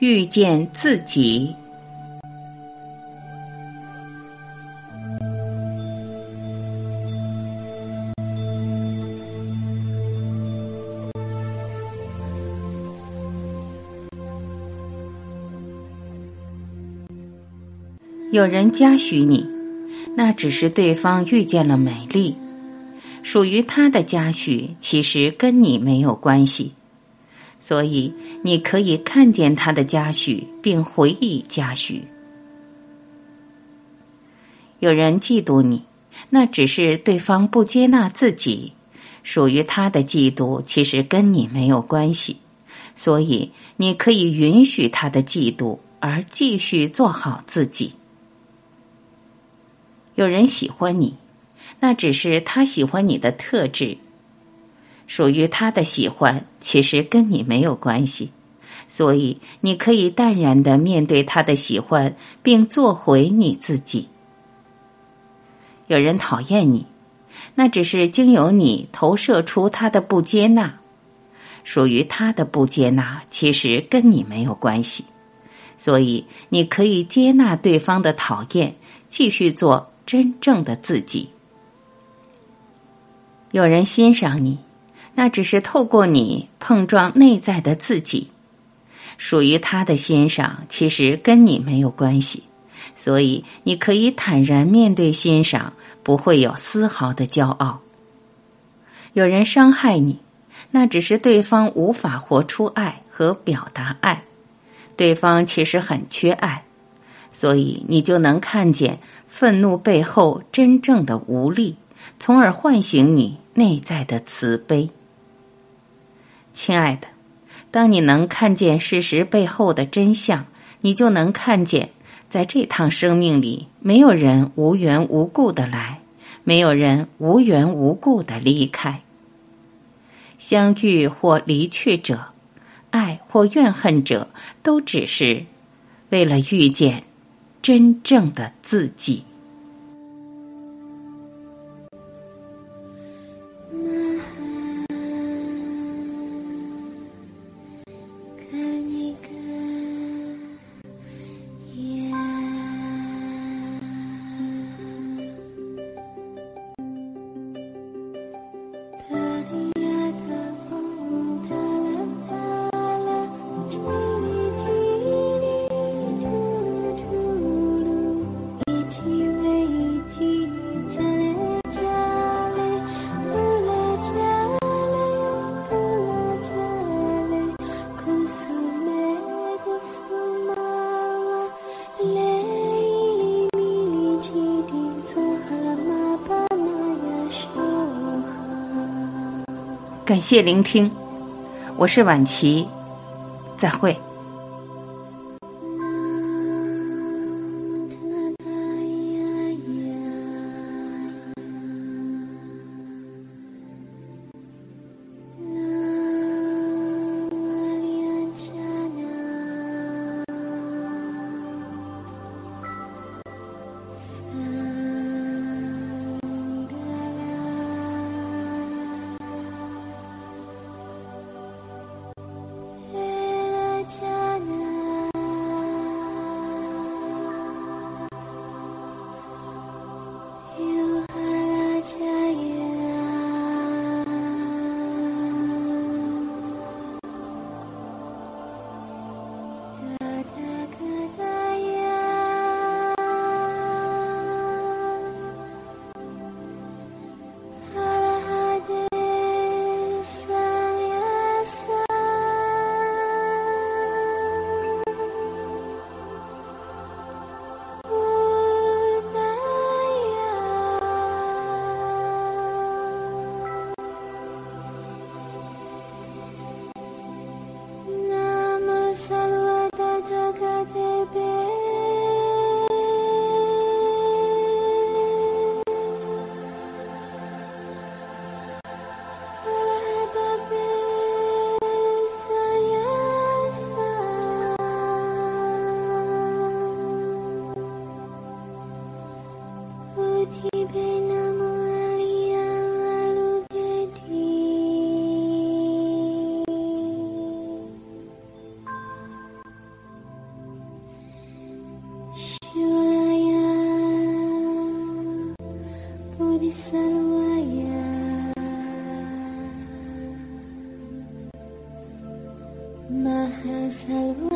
遇见自己。有人嘉许你，那只是对方遇见了美丽，属于他的嘉许，其实跟你没有关系。所以，你可以看见他的嘉许，并回忆嘉许。有人嫉妒你，那只是对方不接纳自己，属于他的嫉妒，其实跟你没有关系。所以，你可以允许他的嫉妒，而继续做好自己。有人喜欢你，那只是他喜欢你的特质。属于他的喜欢，其实跟你没有关系，所以你可以淡然的面对他的喜欢，并做回你自己。有人讨厌你，那只是经由你投射出他的不接纳，属于他的不接纳，其实跟你没有关系，所以你可以接纳对方的讨厌，继续做真正的自己。有人欣赏你。那只是透过你碰撞内在的自己，属于他的欣赏，其实跟你没有关系，所以你可以坦然面对欣赏，不会有丝毫的骄傲。有人伤害你，那只是对方无法活出爱和表达爱，对方其实很缺爱，所以你就能看见愤怒背后真正的无力，从而唤醒你内在的慈悲。亲爱的，当你能看见事实背后的真相，你就能看见，在这趟生命里，没有人无缘无故的来，没有人无缘无故的离开。相遇或离去者，爱或怨恨者，都只是为了遇见真正的自己。感谢聆听，我是晚琪，再会。أسهل